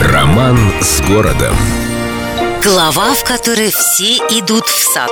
Роман с городом. Глава, в которой все идут в сад.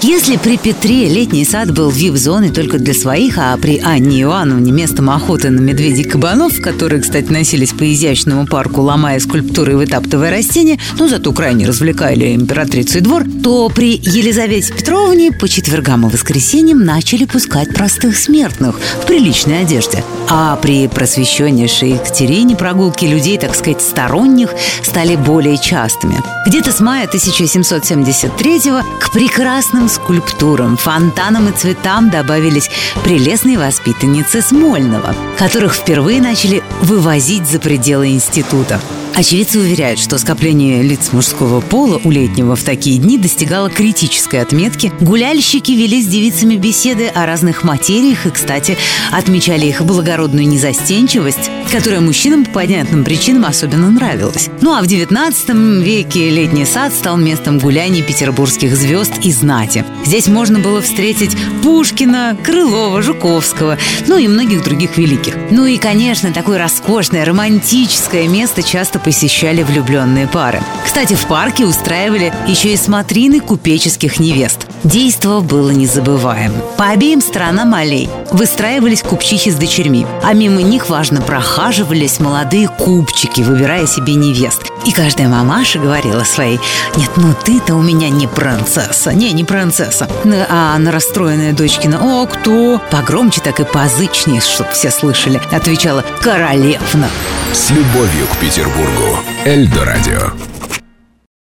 Если при Петре летний сад был вип-зоной только для своих, а при Анне Иоанновне местом охоты на медведей-кабанов, которые, кстати, носились по изящному парку, ломая скульптуры и вытаптывая растения, но зато крайне развлекали императрицу и двор, то при Елизавете Петровне по четвергам и воскресеньям начали пускать простых смертных в приличной одежде. А при просвещеннейшей Екатерине прогулки людей, так сказать, сторонних стали более частыми. Где-то с мая 1773 к прекрасным скульптурам, фонтанам и цветам добавились прелестные воспитанницы Смольного, которых впервые начали вывозить за пределы института. Очевидцы уверяют, что скопление лиц мужского пола у летнего в такие дни достигало критической отметки. Гуляльщики вели с девицами беседы о разных материях и, кстати, отмечали их благородную незастенчивость, которая мужчинам по понятным причинам особенно нравилась. Ну а в XIX веке летний сад стал местом гуляний петербургских звезд и знати. Здесь можно было встретить Пушкина, Крылова, Жуковского, ну и многих других великих. Ну и, конечно, такое роскошное, романтическое место часто посещали влюбленные пары. Кстати, в парке устраивали еще и смотрины купеческих невест. Действо было незабываемым. По обеим сторонам аллей выстраивались купчихи с дочерьми, а мимо них, важно, прохаживались молодые купчики, выбирая себе невест. И каждая мамаша говорила своей, нет, ну ты-то у меня не принцесса, не, не принцесса. А на расстроенная дочкина, о, кто? Погромче так и позычнее, чтоб все слышали, отвечала королевна. С любовью к Петербургу. Эльдо радио.